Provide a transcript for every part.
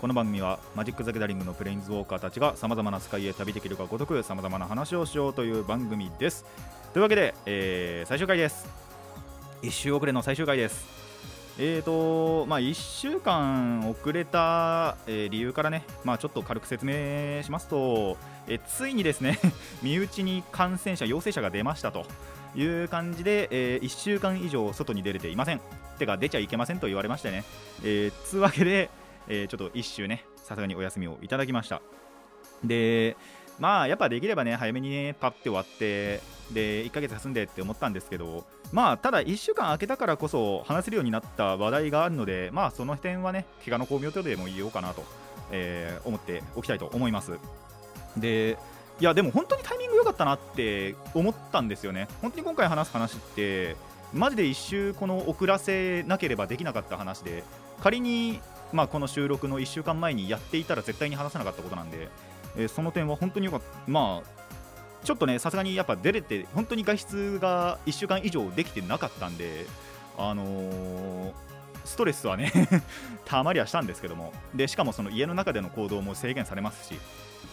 この番組はマジック・ザ・ギャザリングのプレインズウォーカーたちがさまざまな世界へ旅できるかごとくさまざまな話をしようという番組ですというわけで、えー最終回です1週遅れの最終回ですえーとまあ、1週間遅れた、えー理由からね、まあ、ちょっと軽く説明しますと、えーついにですね 身内に感染者、陽性者が出ましたという感じで、え1週間以上外に出れていません。てか、出ちゃいけませんと言われましてね。えーつうわけで、えーちょっと1週ね、さすがにお休みをいただきました。で、まあ、やっぱできればね、早めにね、パッて終わって、で、1ヶ月休んでって思ったんですけど、まあ、ただ1週間空けたからこそ話せるようになった話題があるので、まあ、その点はね、怪我の巧妙とでも言おうかなと、えー思っておきたいと思います。で、いや、でも本当にタイミング良かったなって思ったんですよね。本当に今回話す話って、マジで一周この遅らせなければできなかった話で、仮に、まあ、この収録の1週間前にやっていたら絶対に話せなかったことなんで、えーその点は本当に良かった。まあちょっとね、さすがにやっぱ出れて、本当に外出が1週間以上できてなかったんで、あのーストレスはね たまりはしたんですけども、でしかもその家の中での行動も制限されますし、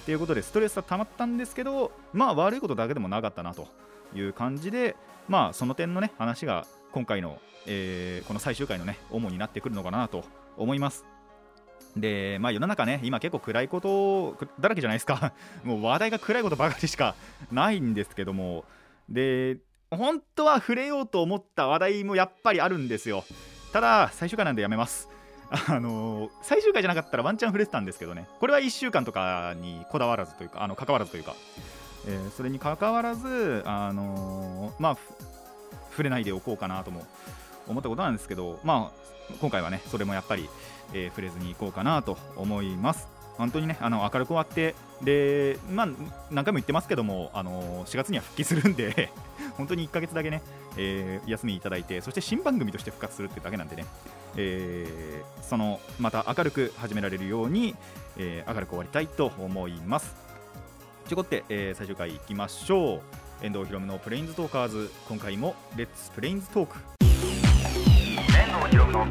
ということで、ストレスはたまったんですけど、まあ悪いことだけでもなかったなという感じで、まあその点のね、話が今回の、えーこの最終回のね、主になってくるのかなと思います。で、まあ世の中ね、今結構暗いことだらけじゃないですか。もう話題が暗いことばかりしかないんですけども、で、本当は触れようと思った話題もやっぱりあるんですよ。ただ、最終回なんでやめます。あのー最終回じゃなかったらワンチャン触れてたんですけどね、これは1週間とかにこだわらずというか、あの関わらずというか、えーそれに関わらず、あのーまあ、触れないでおこうかなとも思ったことなんですけど、まあ、今回はね、それもやっぱり、えー触れずにいこうかなと思います。本当にね、あの明るく終わって、で、まあ、何回も言ってますけども、あのー4月には復帰するんで、本当に1ヶ月だけね、えー休みいただいて、そして新番組として復活するってだけなんでね、えーそのまた明るく始められるように、えー明るく終わりたいと思います。ということで、えー最終回いきましょう。遠藤ひろむのプレインズトーカーズ、今回もレッツプレインズトーク。遠藤ひろむの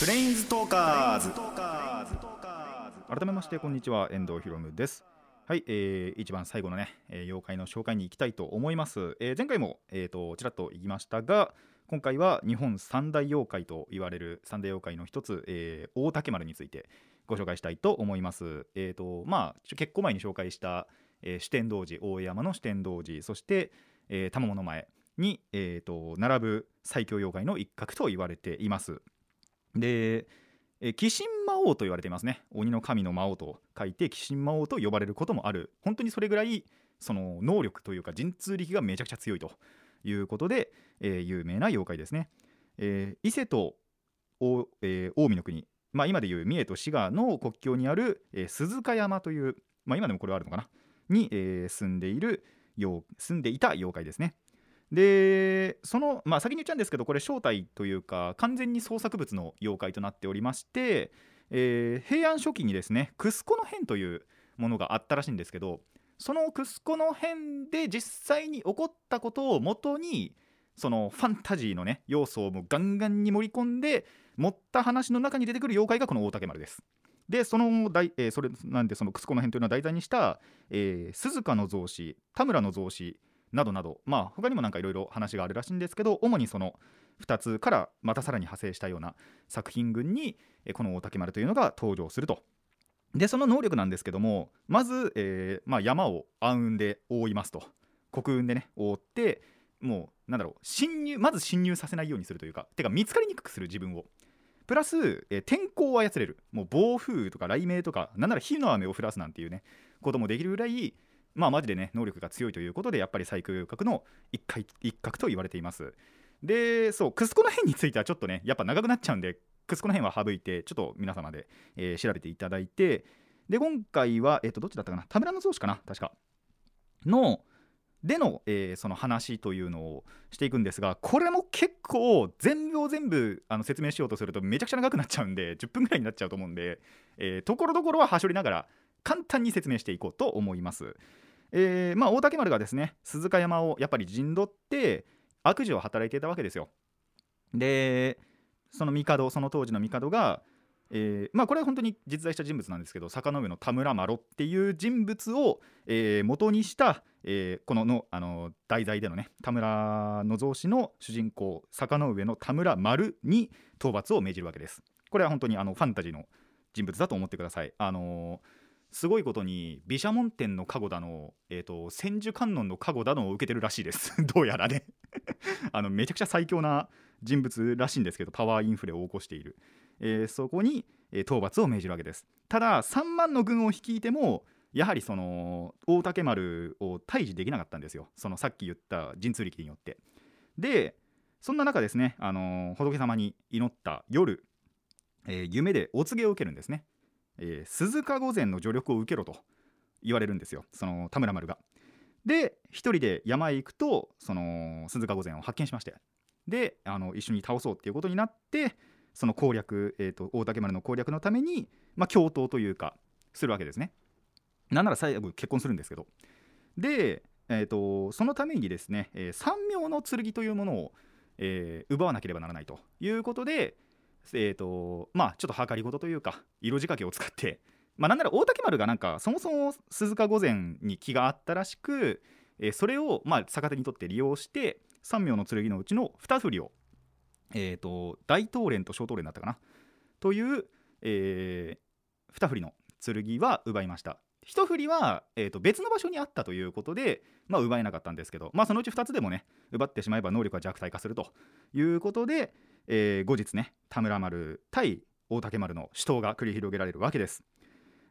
プレインズトーカーズ改めましてこんにちは遠藤ひろむですはい、えー一番最後のね、えー妖怪の紹介に行きたいと思います、えー前回も、えー、とちらっと言いましたが今回は日本三大妖怪と言われる三大妖怪の一つ、えー大竹丸についてご紹介したいと思います。えっ、とまあ結構前に紹介した、えー四天王寺大江山の四天王寺そして、えー、玉物前に、えー、と並ぶ最強妖怪の一角と言われています。で、えー鬼神魔王と言われていますね。鬼の神の魔王と書いて鬼神魔王と呼ばれることもある。本当にそれぐらいその能力というか神通力がめちゃくちゃ強いと。いうことで、えー有名な妖怪ですね、えー伊勢と,、えー近江の国、まあ、今でいう三重と滋賀の国境にある、えー鈴鹿山という、まあ、今でもこれはあるのかな？に、えー住んでいる住んでいた妖怪ですねでその、まあ、先に言っちゃうんですけどこれ正体というか完全に創作物の妖怪となっておりまして、えー平安初期にですねクスコの変というものがあったらしいんですけどそのクスコの変で実際に起こったことをもとにそのファンタジーのね要素をもうガンガンに盛り込んで持った話の中に出てくる妖怪がこの大竹丸です。でその大、えーそれなんでそのクスコの変というのを題材にした、えー鈴鹿の造詞田村の造詞などなどまあ他にもなんかいろいろ話があるらしいんですけど主にその2つからまたさらに派生したような作品群にえーこの大竹丸というのが登場すると。でその能力なんですけどもまず、えーまあ、山を暗雲で覆いますと黒雲でね覆ってもうなんだろう侵入まず侵入させないようにするというかてか見つかりにくくする自分をプラス、えー天候を操れる。もう暴風とか雷鳴とかなんなら火の雨を降らすなんていうねこともできるぐらいまあマジでね能力が強いということでやっぱり最強格の一回一角と言われています。でそうクスコの変についてはちょっとねやっぱ長くなっちゃうんでクスこの辺は省いてちょっと皆様で、えー調べていただいてで今回は、えー、とどっちだったかな？田村の造詞かな？確か。のでの,、えーその話というのをしていくんですがこれも結構全部を全部あの説明しようとするとめちゃくちゃ長くなっちゃうんで10分ぐらいになっちゃうと思うんでえーところどころははしょりながら簡単に説明していこうと思います。えーまあ、大竹丸がですね鈴鹿山をやっぱり陣取って悪事を働いていたわけですよ。でその帝その当時の帝が、えーまあ、これは本当に実在した人物なんですけど坂上の田村麻呂っていう人物を、えー元にした、えーこののあの題材でのね田村の造詞の主人公坂上の田村丸に討伐を命じるわけです。これは本当にあのファンタジーの人物だと思ってください。あのすごいことに毘沙門天の加護だの、えー、と千手観音の加護だのを受けてるらしいです どうやらね あのめちゃくちゃ最強な人物らしいんですけどパワーインフレを起こしている、えーそこに、えー討伐を命じるわけです。ただ3万の軍を率いてもやはりその大竹丸を退治できなかったんですよ。そのさっき言った神通力によって。でそんな中ですね、あのー仏様に祈った夜、えー夢でお告げを受けるんですね、えー鈴鹿御前の助力を受けろと言われるんですよ。その田村丸が。で一人で山へ行くとその鈴鹿御前を発見しまして。であの一緒に倒そうっていうことになってその攻略、えー、と大竹丸の攻略のために、まあ、共闘というかするわけですね。なんなら最後結婚するんですけど。で、えー、とそのためにですね、えー三名の剣というものを、えー奪わなければならないということで、えーとまあ、ちょっと計り事というか色仕掛けを使って、まあ、なんなら大竹丸がなんかそもそも鈴鹿御前に気があったらしく、えーそれを、まあ、逆手にとって利用して三名の剣のうちの二振りを、えー、と大東連と小東連だったかな？という、えー二振りの剣は奪いました。一振りは、えー、と別の場所にあったということで、まあ、奪えなかったんですけど、まあ、そのうち2つでもね奪ってしまえば能力が弱体化するということで、えー後日ね田村丸対大竹丸の死闘が繰り広げられるわけです。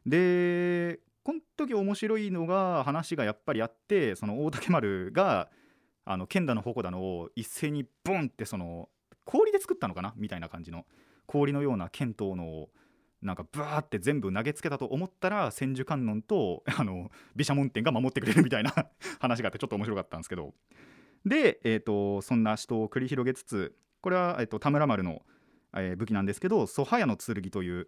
でこの時面白いのが話がやっぱりあってその大竹丸があの剣だの矛だのを一斉にボンってその氷で作ったのかな？みたいな感じの。氷のような剣とのをなんかバーって全部投げつけたと思ったら千手観音と あの毘沙門天が守ってくれるみたいな 話があってちょっと面白かったんですけど。で、えー、とそんな死闘を繰り広げつつこれは、えー、と田村丸の、えー武器なんですけどソハヤの剣という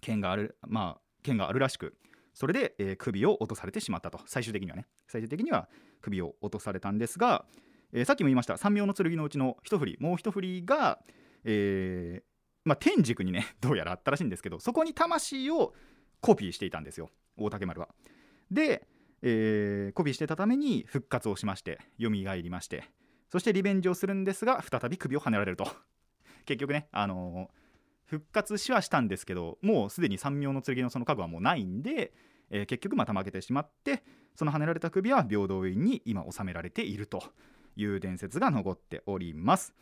剣があるまあ剣があるらしくそれで、えー首を落とされてしまったと。最終的にはね。最終的には首を落とされたんですが、えーさっきも言いました。三名の剣のうちの一振り。もう一振りが、えーまあ、天竺にね どうやらあったらしいんですけどそこに魂をコピーしていたんですよ。大竹丸は。で、えーコピーしてたために復活をしまして蘇りましてそしてリベンジをするんですが再び首をはねられると。結局ね、あのー復活しはしたんですけどもうすでに三名の剣のその家具はもうないんで、えー結局また負けてしまってそのはねられた首は平等院に今収められていると。いう伝説が残っております。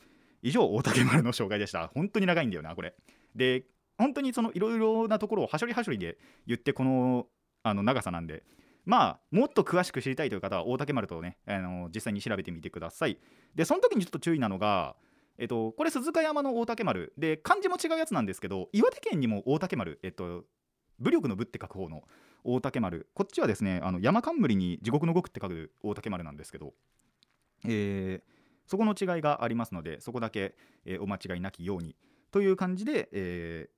以上大竹丸の紹介でした。本当に長いんだよなこれ。で本当にそのいろいろなところをはしょりはしょりで言ってこのあの長さなんで。まあもっと詳しく知りたいという方は大竹丸とねあの実際に調べてみてください。でその時にちょっと注意なのがえっと、これ鈴鹿山の大竹丸。で漢字も違うやつなんですけど岩手県にも大竹丸、えっと、武力の武って書く方の大竹丸。こっちはですねあの山冠に地獄の獄って書く大竹丸なんですけど、えーそこの違いがありますのでそこだけ、えーお間違いなきようにという感じで、えー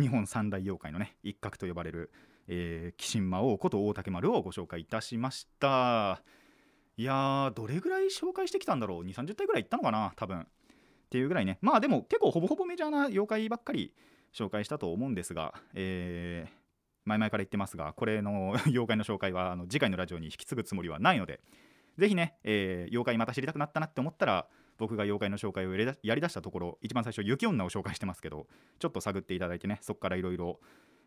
日本三大妖怪のね一角と呼ばれる、えー、鬼神魔王こと大竹丸をご紹介いたしました。いやーどれぐらい紹介してきたんだろう？2 3 0体ぐらいいったのかな？多分。っていうぐらいね。まあでも結構ほぼほぼメジャーな妖怪ばっかり紹介したと思うんですが、えー前々から言ってますがこれの妖怪の紹介はあの次回のラジオに引き継ぐつもりはないのでぜひね、えー妖怪また知りたくなったなって思ったら僕が妖怪の紹介をやりだしたところ一番最初雪女を紹介してますけどちょっと探っていただいてねそこからいろいろ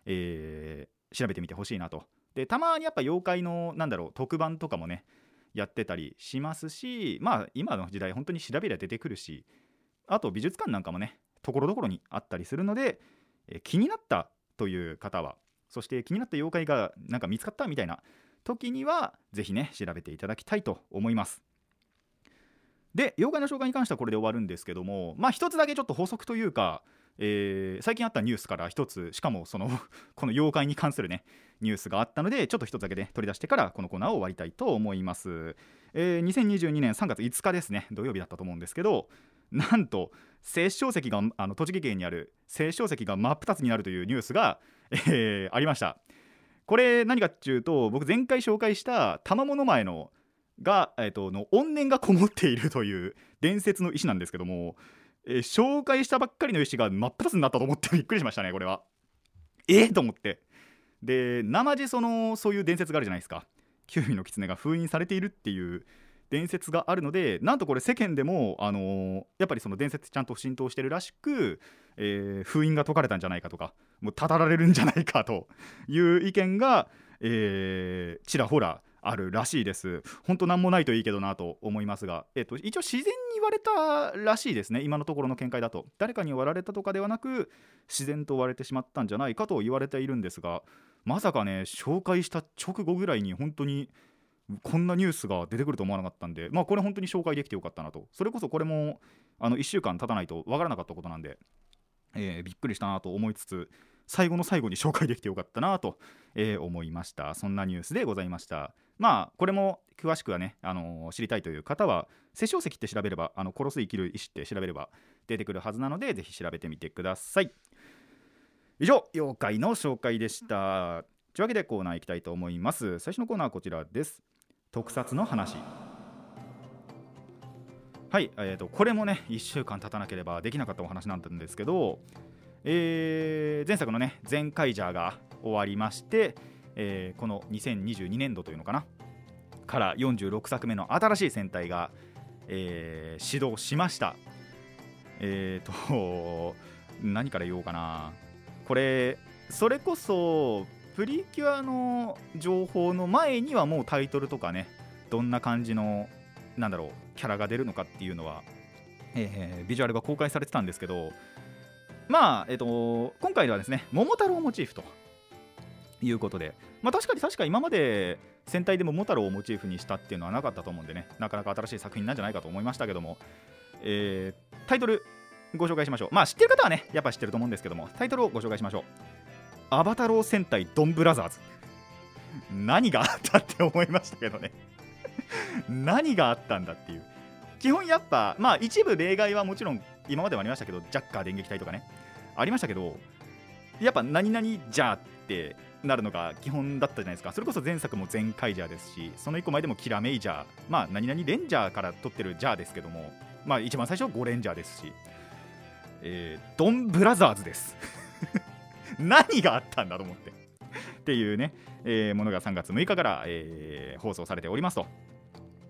調べてみてほしいなと。でたまにやっぱ妖怪のなんだろう特番とかもねやってたりしますしまあ今の時代本当に調べりゃ出てくるしあと美術館なんかもねところどころにあったりするので、えー気になったという方はそして気になった妖怪がなんか見つかったみたいな時にはぜひね調べていただきたいと思います。で妖怪の紹介に関してはこれで終わるんですけどもまあ一つだけちょっと補足というかえー最近あったニュースから一つしかもその この妖怪に関するねニュースがあったのでちょっと一つだけね取り出してからこのコーナーを終わりたいと思います、えー2022年3月5日ですね土曜日だったと思うんですけど なんと青少石があの栃木県にある青少石が真っ二つになるというニュースが、えーありました。これ何かっていうと僕前回紹介した玉物前のが、えー、との怨念がこもっているという伝説の石なんですけども、えー紹介したばっかりの石が真っ二つになったと思ってびっくりしましたねこれは。え？ー、と思って。で生地そのそういう伝説があるじゃないですか。キュウミの狐が封印されているっていう伝説があるのでなんとこれ世間でも、あのーやっぱりその伝説ちゃんと浸透してるらしく、えー封印が解かれたんじゃないかとかもうたたられるんじゃないかと いう意見が、えーちらほらあるらしいです。本当なんもないといいけどなと思いますが、えっと一応自然に言われたらしいですね。今のところの見解だと。誰かに割られたとかではなく自然と割れてしまったんじゃないかと言われているんですがまさかね紹介した直後ぐらいに本当にこんなニュースが出てくると思わなかったんでまあこれ本当に紹介できてよかったなと。それこそこれもあの1週間経たないとわからなかったことなんで、えーびっくりしたなと思いつつ最後の最後に紹介できてよかったなと、えー思いました。そんなニュースでございました。まあこれも詳しくはね、あのー知りたいという方は殺生石って調べればあの殺す生きる石って調べれば出てくるはずなのでぜひ調べてみてください。以上妖怪の紹介でした。というわけでコーナー行きたいと思います。最初のコーナーはこちらです。特撮の話。はい、えー、とこれもね1週間経たなければできなかったお話なんですけど、えー前作のね「全カイジャー」が終わりまして、えーこの2022年度というのかなから46作目の新しい戦隊が、えー始動しました。えー、と何から言おうかな。これそれこそプリキュアの情報の前にはもうタイトルとかねどんな感じのなんだろうキャラが出るのかっていうのは、えービジュアルが公開されてたんですけどまあえっ、と今回ではですね桃太郎モチーフということでまあ確かに確か今まで戦隊でも桃太郎をモチーフにしたっていうのはなかったと思うんでねなかなか新しい作品なんじゃないかと思いましたけども、えータイトルご紹介しましょう。まあ知ってる方はねやっぱ知ってると思うんですけどもタイトルをご紹介しましょう。アバタロー戦隊ドンブラザーズ。何があったって思いましたけどね。何があったんだっていう。基本やっぱまあ一部例外はもちろん今までもありましたけどジャッカー電撃隊とかね。ありましたけどやっぱ何々じゃーってなるのが基本だったじゃないですか。それこそ前作も全カイジャーですしその1個前でもキラメイジャー。まあ何々レンジャーから取ってるジャーですけどもまあ一番最初はゴレンジャーですし、えードンブラザーズです。何があったんだと思って。っていうね、えーものが3月6日から、えー放送されておりますと。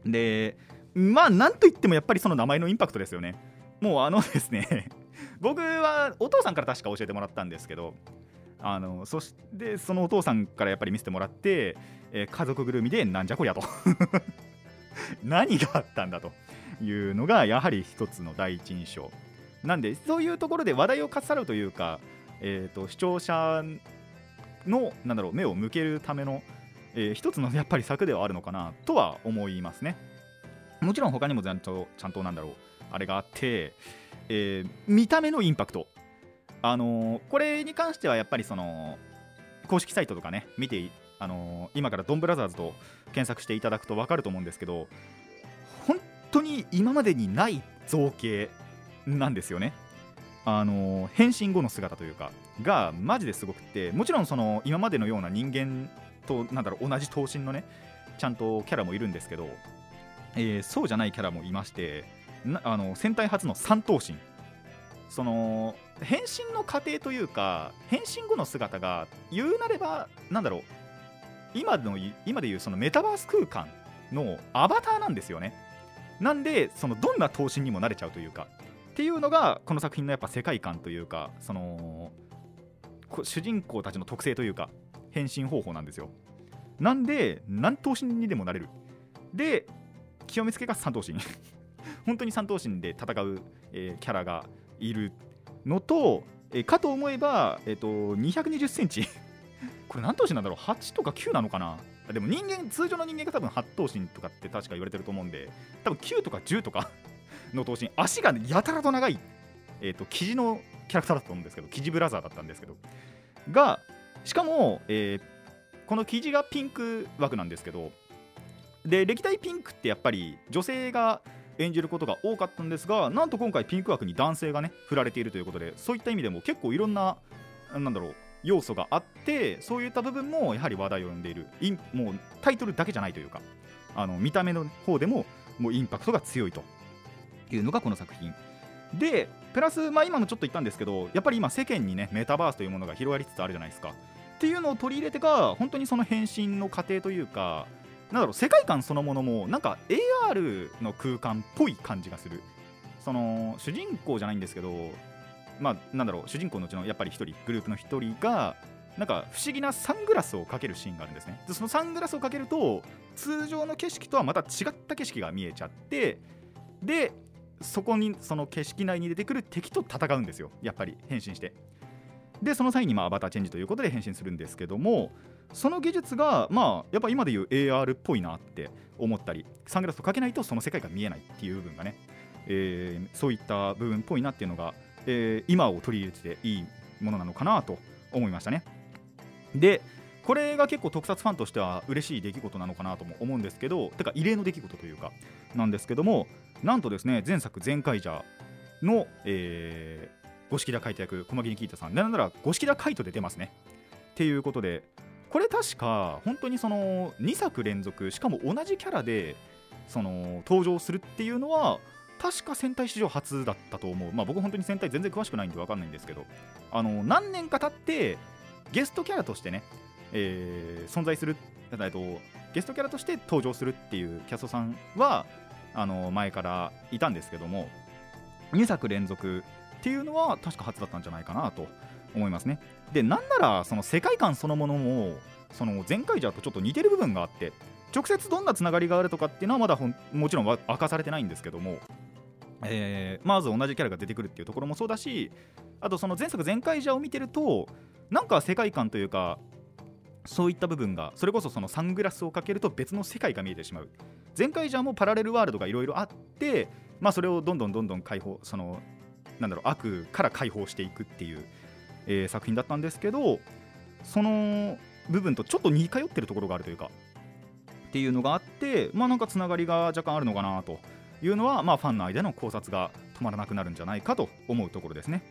でまあなんといってもやっぱりその名前のインパクトですよね。もうあのですね 僕はお父さんから確か教えてもらったんですけどあのそしてそのお父さんからやっぱり見せてもらって、えー家族ぐるみでなんじゃこりゃと。何があったんだというのがやはり一つの第一印象。なんでそういうところで話題をかっさらうというか、えー、と視聴者のなんだろう目を向けるための、えー一つのやっぱり策ではあるのかなとは思いますね。もちろん他にもちゃんとちゃんとなんだろうあれがあって、えー見た目のインパクト。あのーこれに関してはやっぱりその公式サイトとかね見てあのー今からドンブラザーズと検索していただくと分かると思うんですけど本当に今までにない造形なんですよね。あの変身後の姿というかがマジですごくってもちろんその今までのような人間となんだろう同じ頭身のねちゃんとキャラもいるんですけど、えーそうじゃないキャラもいましてあの戦隊初の三頭身。その変身の過程というか変身後の姿が言うなればなんだろう今の今でいうそのメタバース空間のアバターなんですよね。なんでそのどんな頭身にもなれちゃうというかっていうのがこの作品のやっぱ世界観というかその主人公たちの特性というか変身方法なんですよ。なんで何頭身にでもなれる。で清水家が三頭身。本当に三頭身で戦う、えーキャラがいるのと、えーかと思えば、えー、と220センチ。これ何頭身なんだろう？8とか9なのかな？でも人間通常の人間が多分8頭身とかって確か言われてると思うんで多分9とか10とか。の頭身。足がねやたらと長い、えー、と生地のキャラクターだったと思うんですけどキジブラザーだったんですけど。がしかも、えーこの生地がピンク枠なんですけどで歴代ピンクってやっぱり女性が演じることが多かったんですがなんと今回ピンク枠に男性がね振られているということでそういった意味でも結構いろんななんだろう要素があってそういった部分もやはり話題を呼んでいる。インもうタイトルだけじゃないというかあの見た目の方でももうインパクトが強いと。っていうのがこの作品。でプラス、まあ、今もちょっと言ったんですけどやっぱり今世間にねメタバースというものが広がりつつあるじゃないですか。っていうのを取り入れてか本当にその変身の過程というかなんだろう世界観そのものもなんか AR の空間っぽい感じがする。その主人公じゃないんですけどまあなんだろう主人公のうちのやっぱり一人グループの一人がなんか不思議なサングラスをかけるシーンがあるんですね。でそのサングラスをかけると通常の景色とはまた違った景色が見えちゃってでそこにその景色内に出てくる敵と戦うんですよ。やっぱり変身して。でその際にまあアバターチェンジということで変身するんですけどもその技術がまあやっぱ今でいう AR っぽいなって思ったりサングラスをかけないとその世界が見えないっていう部分がね、えーそういった部分っぽいなっていうのが、えー今を取り入れてていいものなのかなと思いましたね。でこれが結構特撮ファンとしては嬉しい出来事なのかなとも思うんですけどてか異例の出来事というかなんですけどもなんとですね前作「全開者の」えー五色田海人役小牧に聞いたさんなんなら五色田海人で出ますね。っていうことでこれ確か本当にその2作連続しかも同じキャラでその登場するっていうのは確か戦隊史上初だったと思う。まあ僕本当に戦隊全然詳しくないんで分かんないんですけどあの何年か経ってゲストキャラとしてね、えー存在するえっとゲストキャラとして登場するっていうキャストさんはあの前からいたんですけども2作連続っていうのは確か初だったんじゃないかなと思いますね。でなんならその世界観そのものもその前回じゃとちょっと似てる部分があって直接どんなつながりがあるとかっていうのはまだほんもちろん明かされてないんですけども、えーまず同じキャラが出てくるっていうところもそうだしあとその前作前回じゃを見てるとなんか世界観というかそういった部分がそれこそそのサングラスをかけると別の世界が見えてしまう前回じゃもうパラレルワールドがいろいろあって、まあ、それをどんどんどんどん解放そのなんだろう悪から解放していくっていう、えー作品だったんですけどその部分とちょっと似通ってるところがあるというかっていうのがあってまあなんかつながりが若干あるのかなというのは、まあ、ファンの間の考察が止まらなくなるんじゃないかと思うところですね。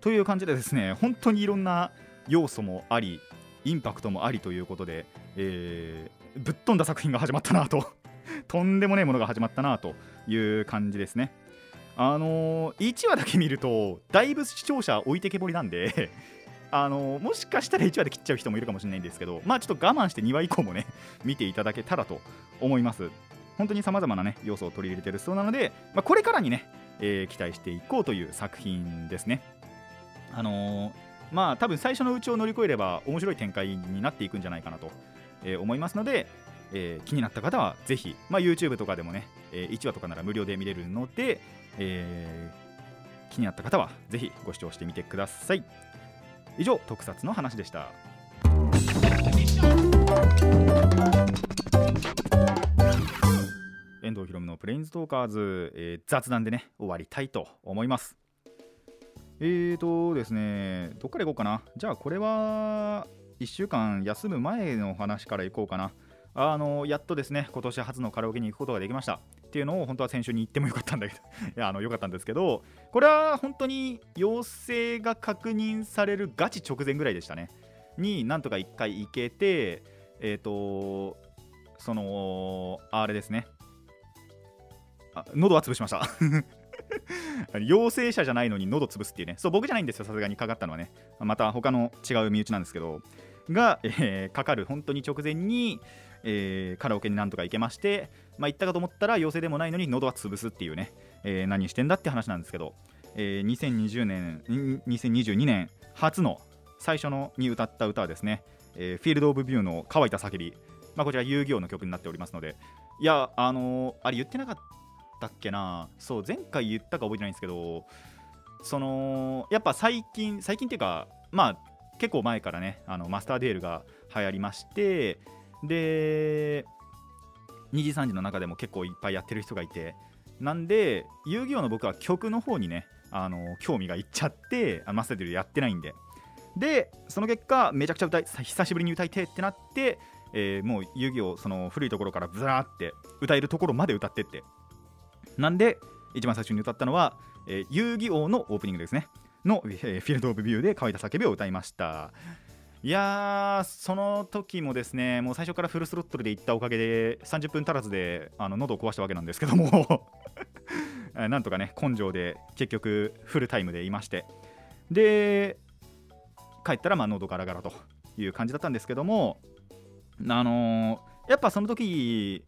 という感じでですね本当にいろんな要素もありインパクトもありということで、えーぶっ飛んだ作品が始まったなと。とんでもねえものが始まったなという感じですね。あのー、1話だけ見るとだいぶ視聴者置いてけぼりなんで あのーもしかしたら1話で切っちゃう人もいるかもしれないんですけどまあちょっと我慢して2話以降もね見ていただけたらと思います。本当にさまざまなね要素を取り入れてるそうなので、まあ、これからにね、えー期待していこうという作品ですね。あのーまあ多分最初のうちを乗り越えれば面白い展開になっていくんじゃないかなと、えー思いますので、えー気になった方はぜひ、まあ、YouTube とかでもね、え1話とかなら無料で見れるので、えー気になった方はぜひご視聴してみてください。以上特撮の話でした。遠藤ひろむのプレインズトーカーズ、えー雑談でね終わりたいと思います。えーとですねどっから行こうかな。じゃあこれは1週間休む前の話から行こうかな。あのやっとですね今年初のカラオケに行くことができました。っていうのを本当は先週に行ってもよかったんだけど いやあのよかったんですけどこれは本当に陽性が確認されるガチ直前ぐらいでしたね。になんとか1回行けてえっ、とそのあれですね。あ喉は潰しました。陽性者じゃないのに喉潰すっていうね。そう僕じゃないんですよさすがにかかったのはね。また他の違う身内なんですけど。が、えーかかる。本当に直前に、えーカラオケになんとか行けまして、まあ、行ったかと思ったら陽性でもないのに喉は潰すっていうね、えー何してんだって話なんですけど、えー2020年、2022年初の最初のに歌った歌はですね、えーフィールド・オブ・ビューの乾いた叫び、まあ、こちら遊戯王の曲になっておりますので。いやあのーあれ言ってなかったたっけな。そう前回言ったか覚えてないんですけどそのやっぱ最近最近っていうかまあ結構前からねあのマスターデュエルが流行りましてで2時3時の中でも結構いっぱいやってる人がいてなんで遊戯王の僕は曲の方にねあの興味がいっちゃってあマスターデュエルやってないんで。でその結果めちゃくちゃ歌い久しぶりに歌いてってなって、えーもう遊戯王その古いところからブラーって歌えるところまで歌ってって。なんで一番最初に歌ったのは、えー遊戯王のオープニングですね。の、えーフィールド・オブ・ビューで乾いた叫びを歌いました。いやーその時もですねもう最初からフルスロットルで行ったおかげで30分足らずであの喉を壊したわけなんですけども。え ーなんとかね根性で結局フルタイムでいまして。で帰ったらまあ喉ガラガラという感じだったんですけどもあのーやっぱその時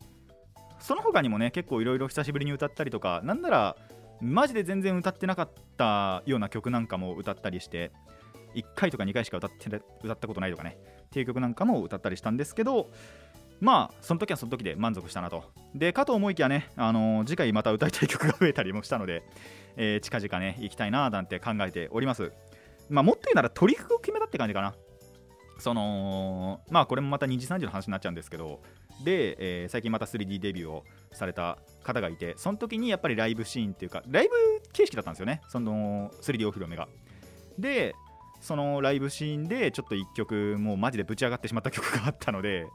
その他にもね結構いろいろ久しぶりに歌ったりとかなんならマジで全然歌ってなかったような曲なんかも歌ったりして1回とか2回しか歌って歌ったことないとかねっていう曲なんかも歌ったりしたんですけどまあその時はその時で満足したなと。でかと思いきやね、あのー次回また歌いたい曲が増えたりもしたので、えー近々ね行きたいななんて考えております。まあもっと言うならトリックを決めたって感じかな。そのまあこれもまた2時3時の話になっちゃうんですけどで、えー最近また 3D デビューをされた方がいてその時にやっぱりライブシーンっていうかライブ形式だったんですよね。その 3D お披露目が。でそのライブシーンでちょっと1曲もうマジでぶち上がってしまった曲があったので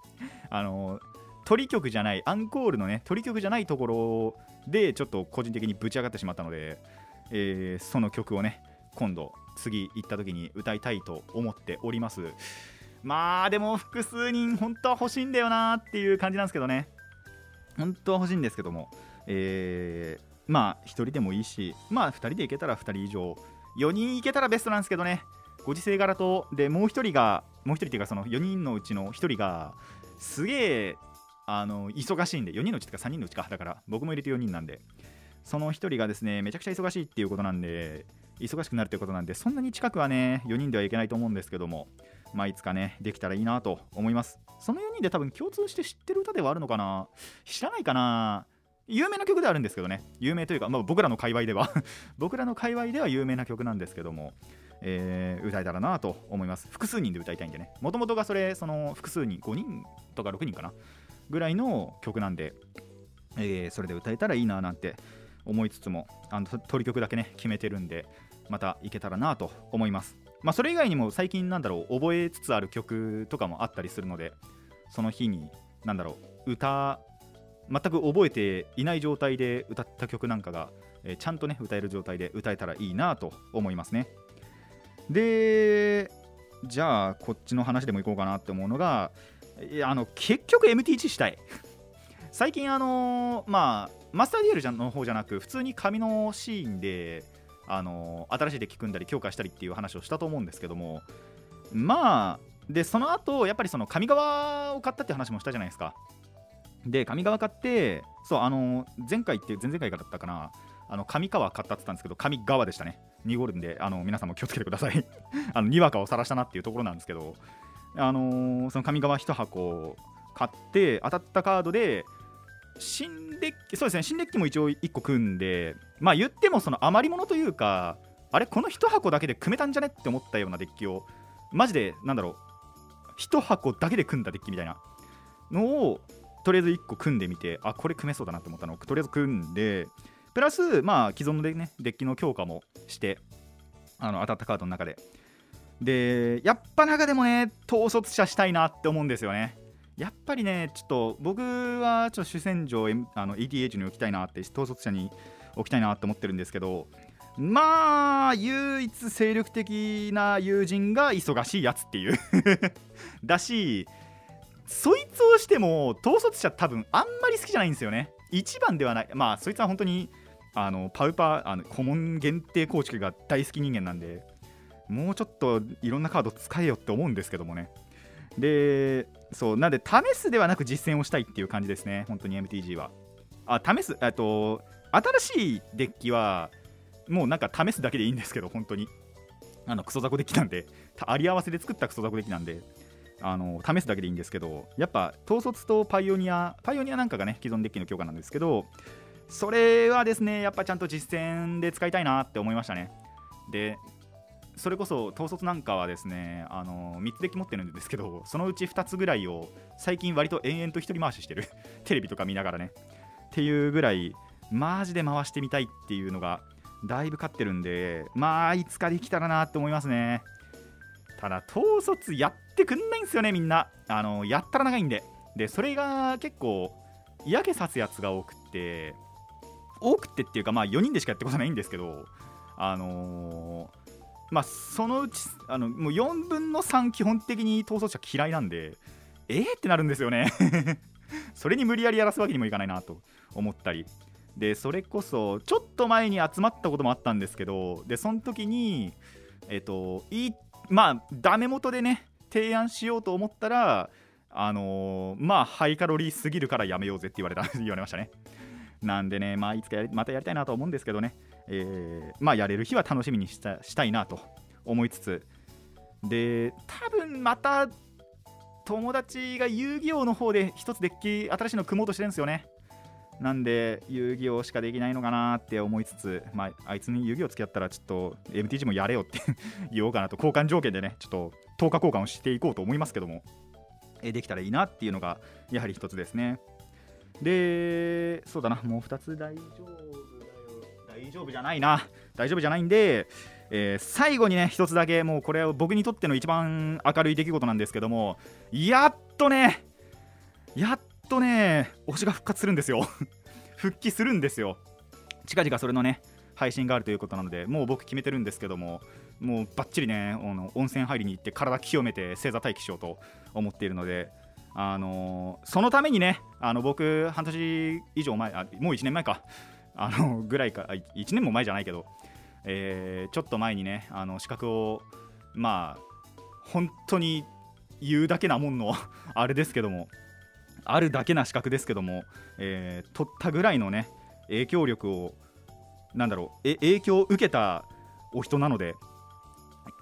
あの鳥曲じゃないアンコールのね鳥曲じゃないところでちょっと個人的にぶち上がってしまったので、えーその曲をね今度次行った時に歌いたいと思っております。まあでも複数人本当は欲しいんだよなっていう感じなんですけどね。本当は欲しいんですけども。えーまあ1人でもいいしまあ2人で行けたら2人以上。4人行けたらベストなんですけどね。ご時世柄とでもう1人がもう1人っていうかその4人のうちの1人がすげえあの忙しいんで4人のうちとか3人のうちか。だから僕も入れて4人なんで。その1人がですねめちゃくちゃ忙しいっていうことなんで忙しくなるということなんでそんなに近くはね4人ではいけないと思うんですけども。まあいつかねできたらいいなと思います。その4人で多分共通して知ってる歌ではあるのかな？知らないかな？有名な曲ではあるんですけどね。有名というか、まあ、僕らの界隈では。僕らの界隈では有名な曲なんですけども、えー歌えたらなと思います。複数人で歌いたいんでね。もともとがそれその複数人5人とか6人かな？ぐらいの曲なんで、えーそれで歌えたらいいななんて思いつつもあの取り曲だけね決めてるんでまたいけたらなと思います。まあそれ以外にも最近なんだろう覚えつつある曲とかもあったりするのでその日になんだろう歌全く覚えていない状態で歌った曲なんかが、えーちゃんとね歌える状態で歌えたらいいなと思いますね。でじゃあこっちの話でもいこうかなって思うのがいやあの結局 MTG したい。最近あのーまあマスターデュエルの方じゃなく普通に紙のシーンであの新しいデッキ組んだり強化したりっていう話をしたと思うんですけどもまあでその後やっぱりその紙側を買ったって話もしたじゃないですか。で上川買ってそうあの前回って前々回だったかな。あの上川買ったって言ったんですけど上川でしたね。2ゴールデンであの皆さんも気をつけてください。あのにわかを晒したなっていうところなんですけどあのーその上川1箱買って当たったカードで新デッキそうですね新デッキも一応1個組んでまあ言ってもその余り物というかあれこの1箱だけで組めたんじゃねって思ったようなデッキをマジでなんだろう1箱だけで組んだデッキみたいなのをとりあえず1個組んでみてあこれ組めそうだなと思ったのをとりあえず組んでプラスまあ既存のデ,、ッキの強化もしてあの当たったカードの中で。でやっぱ中でもね統率者したいなって思うんですよね。やっぱりねちょっと僕はちょっと主戦場 M あの ETH に置きたいなって統率者に置きたいなって思ってるんですけどまあ唯一精力的な友人が忙しいやつっていう。だしそいつをしても統率者多分あんまり好きじゃないんですよね。一番ではない。まあそいつは本当にあのパウパーあの顧問限定構築が大好き人間なんでもうちょっといろんなカード使えよって思うんですけどもね。でそうなんで試すではなく実践をしたいっていう感じですね。本当に MTG は。あ試すえっと新しいデッキはもうなんか試すだけでいいんですけど本当に。あのクソ雑魚デッキなんであり合わせで作ったクソ雑魚デッキなんであの試すだけでいいんですけどやっぱ統率とパイオニアパイオニアなんかがね既存デッキの強化なんですけどそれはですねやっぱちゃんと実践で使いたいなって思いましたね。でそれこそ統率なんかはですねあの3つデッキ持ってるんですけどそのうち2つぐらいを最近割と延々と一人回ししてる。テレビとか見ながらね。っていうぐらいマジで回してみたいっていうのがだいぶ勝ってるんでまあいつかできたらなって思いますね。ただ統率やってくんないんですよねみんな。あのやったら長いんで。でそれが結構嫌気さすやつが多くって多くってっていうかまあ4人でしかやってことないんですけどあのーまあそのうちあのもう4分の3基本的に統率者嫌いなんでえーってなるんですよね。それに無理やりやらすわけにもいかないなと思ったり。でそれこそちょっと前に集まったこともあったんですけどでその時にえっ、といまあダメ元でね提案しようと思ったらあのーまあハイカロリーすぎるからやめようぜって言われた 言われましたね。なんでねまあいつかまたやりたいなと思うんですけどね。えーまあやれる日は楽しみにしたしたいなと思いつつ。で多分また友達が遊戯王の方で一つデッキ新しいの組もうとしてるんですよね。なんで遊戯王しかできないのかなって思いつつ、まあ、あいつに遊戯王付き合ったらちょっと MTG もやれよって 言おうかなと交換条件でねちょっと10日交換をしていこうと思いますけども。えできたらいいなっていうのがやはり一つですね。でそうだなもう2つ大丈夫だよ。大丈夫じゃないな。大丈夫じゃないんで、えー最後にね一つだけもうこれは僕にとっての一番明るい出来事なんですけどもやっとねやっとね推しが復活するんですよ。復帰するんですよ。近々それのね配信があるということなのでもう僕決めてるんですけどももうバッチリねあの温泉入りに行って体清めて正座待機しようと思っているのであのーそのためにねあの僕半年以上前あもう1年前か。あのぐらいか1年も前じゃないけど、えーちょっと前にねあの資格をまあ本当に言うだけなもんのあれですけどもあるだけな資格ですけども、えー取ったぐらいのね影響力をなんだろうえ影響を受けたお人なので、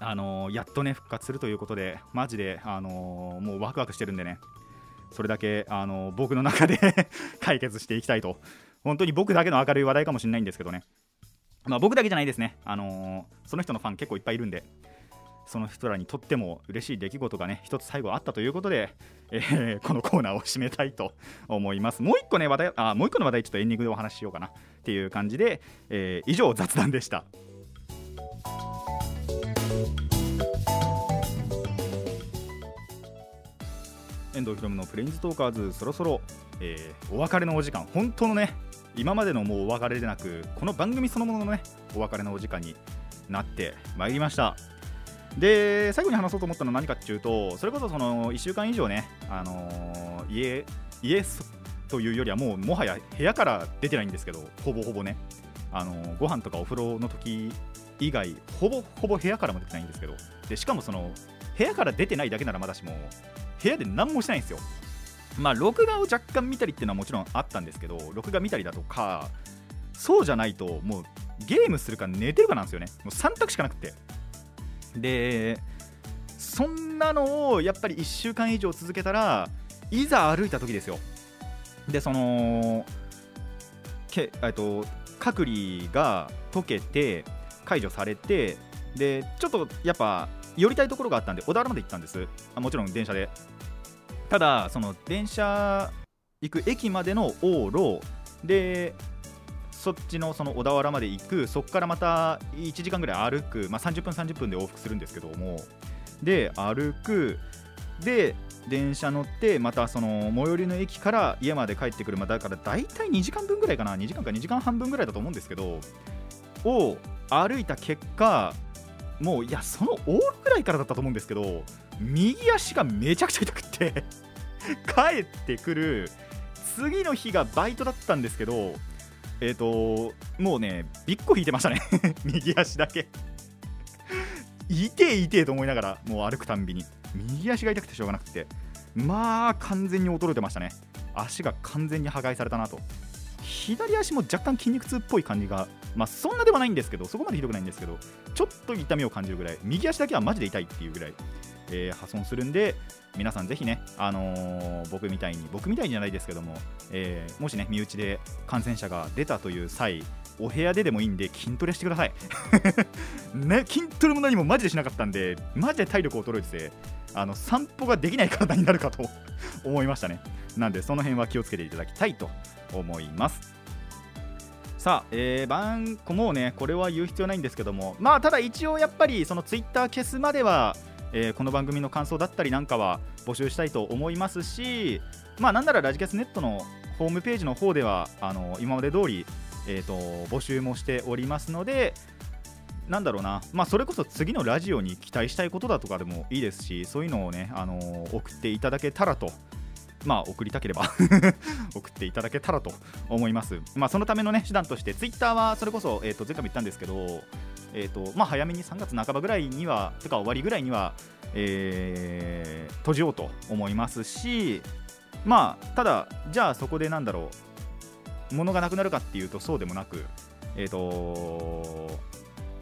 あのーやっとね復活するということでマジで、あのーもうワクワクしてるんでねそれだけ、あの僕の中で 解決していきたいと。本当に僕だけの明るい話題かもしれないんですけどね。まあ僕だけじゃないですね、あのその人のファン結構いっぱいいるんで。その人らにとっても嬉しい出来事がね一つ最後あったということで、えーこのコーナーを締めたいと思います。もう一個ね話題あもう一個の話題ちょっとエンディングでお話ししようかなっていう感じで、えー以上雑談でした。遠藤ひろむのプレインズトーカーズそろそろ、えーお別れのお時間。本当のね今までのもうお別れでなくこの番組そのもののねお別れのお時間になってまいりました。で最後に話そうと思ったのは何かっていうとそれこそその1週間以上ね、あのー家家というよりはもうもはや部屋から出てないんですけどほぼほぼね、あのーご飯とかお風呂の時以外ほぼほぼ部屋からも出てないんですけど。でしかもその部屋から出てないだけならまだしも部屋で何もしてないんですよ。まあ録画を若干見たりっていうのはもちろんあったんですけど録画見たりだとかそうじゃないともうゲームするか寝てるかなんですよね。もう3択しかなくて。でそんなのをやっぱり1週間以上続けたらいざ歩いた時ですよ。でそのけ、えっと、隔離が解けて解除されてでちょっとやっぱ寄りたいところがあったんで小田原まで行ったんです。あもちろん電車で。ただその電車行く駅までの往路でそっちのその小田原まで行くそこからまた1時間ぐらい歩く、まあ、30分30分で往復するんですけども。で歩く。で電車乗ってまたその最寄りの駅から家まで帰ってくる、まあ、だから大体2時間分ぐらいかな。2時間か2時間半分ぐらいだと思うんですけどを歩いた結果もういやその往路ぐらいからだったと思うんですけど右足がめちゃくちゃ痛くって 帰ってくる。次の日がバイトだったんですけどえっ、ともうねびっこ引いてましたね。右足だけ。痛え痛えと思いながらもう歩くたんびに。右足が痛くてしょうがなくて。まあ完全に衰えてましたね。足が完全に破壊されたなと。左足も若干筋肉痛っぽい感じがまあそんなではないんですけどそこまでひどくないんですけどちょっと痛みを感じるぐらい右足だけはマジで痛いっていうぐらい、えー破損するんで皆さんぜひね、あのー僕みたいに僕みたいじゃないですけども、えーもしね身内で感染者が出たという際お部屋ででもいいんで筋トレしてください。ね筋トレも何もマジでしなかったんでマジで体力衰えててあの散歩ができない体になるかと 思いましたね。なんでその辺は気をつけていただきたいと思います。さあ、えー、番こもうねこれは言う必要ないんですけどもまあただ一応やっぱりそのツイッター消すまでは、えーこの番組の感想だったりなんかは募集したいと思いますしまあなんならラジキャスネットのホームページの方ではあの今まで通りえー、と募集もしておりますのでなんだろうな、まあ、それこそ次のラジオに期待したいことだとかでもいいですしそういうのをね、あの送っていただけたらと。まあ送りたければ 送っていただけたらと思います。まあそのためのね手段としてツイッターはそれこそえっ、と前回も言ったんですけど、えっ、とまあ早めに3月半ばぐらいにはとか終わりぐらいには、えー閉じようと思いますし、まあただじゃあそこでなんだろう物がなくなるかっていうとそうでもなく、えっ、と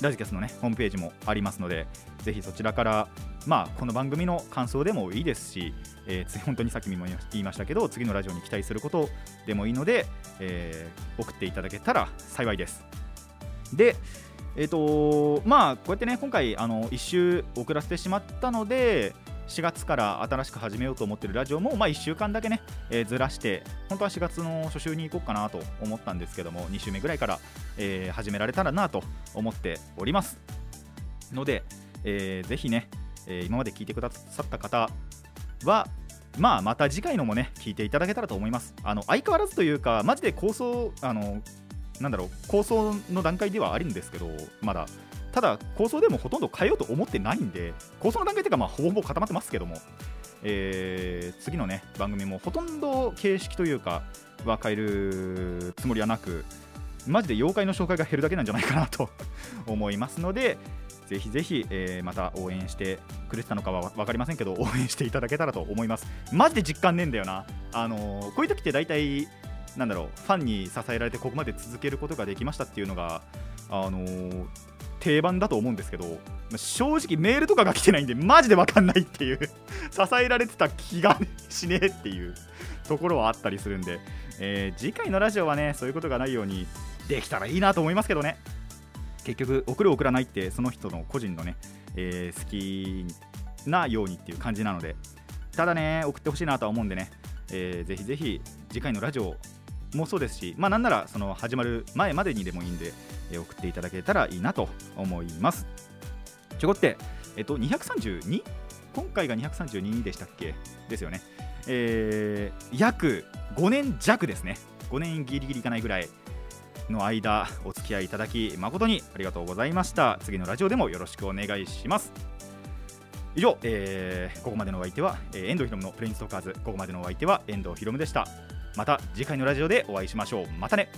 ラジキャスのねホームページもありますので、ぜひそちらから、まあ、この番組の感想でもいいですし、えー 本当にさっきも言いましたけど、次のラジオに期待することでもいいので、えー送っていただけたら幸いです。で、えっ、とまあ、こうやってね、今回、あの1週遅らせてしまったので、4月から新しく始めようと思ってるラジオも、まあ、1週間だけね、えーずらして、本当は4月の初週に行こうかなと思ったんですけども、2週目ぐらいから、えー始められたらなと思っております。ので、えーぜひね、えー今まで聞いてくださった方は、まあ、また次回のもね、聞いていただけたらと思います。あの相変わらずというか、マジで構想、あのなんだろう、構想の段階ではあるんですけど、まだ。ただ、構想でもほとんど変えようと思ってないんで、構想の段階というか、まあ、ほぼほぼ固まってますけども、えー次のね、番組もほとんど形式というか、は変えるつもりはなく、マジで妖怪の紹介が減るだけなんじゃないかなと 思いますので、ぜひぜひ、えーまた応援してくれてたのかは分かりませんけど、応援していただけたらと思います。マジで実感ねえんだよな。あのーこういう時って大体、なんだろう、ファンに支えられてここまで続けることができましたっていうのが、あのー定番だと思うんですけど、正直メールとかが来てないんで、マジで分かんないっていう、支えられてた気がしねえっていうところはあったりするんで、えー次回のラジオはね、そういうことがないようにできたらいいなと思いますけどね。結局送る送らないってその人の個人のね、えー好きなようにっていう感じなので。ただね送ってほしいなとは思うんでね、えーぜひぜひ次回のラジオもそうですしまあなんならその始まる前までにでもいいんで、えー送っていただけたらいいなと思います。ちょこってえっと 232? 今回が232でしたっけ？ですよね。えー約5年弱ですね。5年ギリギリいかないぐらいの間お付き合いいただき誠にありがとうございました。次のラジオでもよろしくお願いします。以上、えーここまでのお相手は、えー遠藤ひろむのプレインストーカーズ。ここまでのお相手は遠藤ひろむでした。また次回のラジオでお会いしましょう。またね。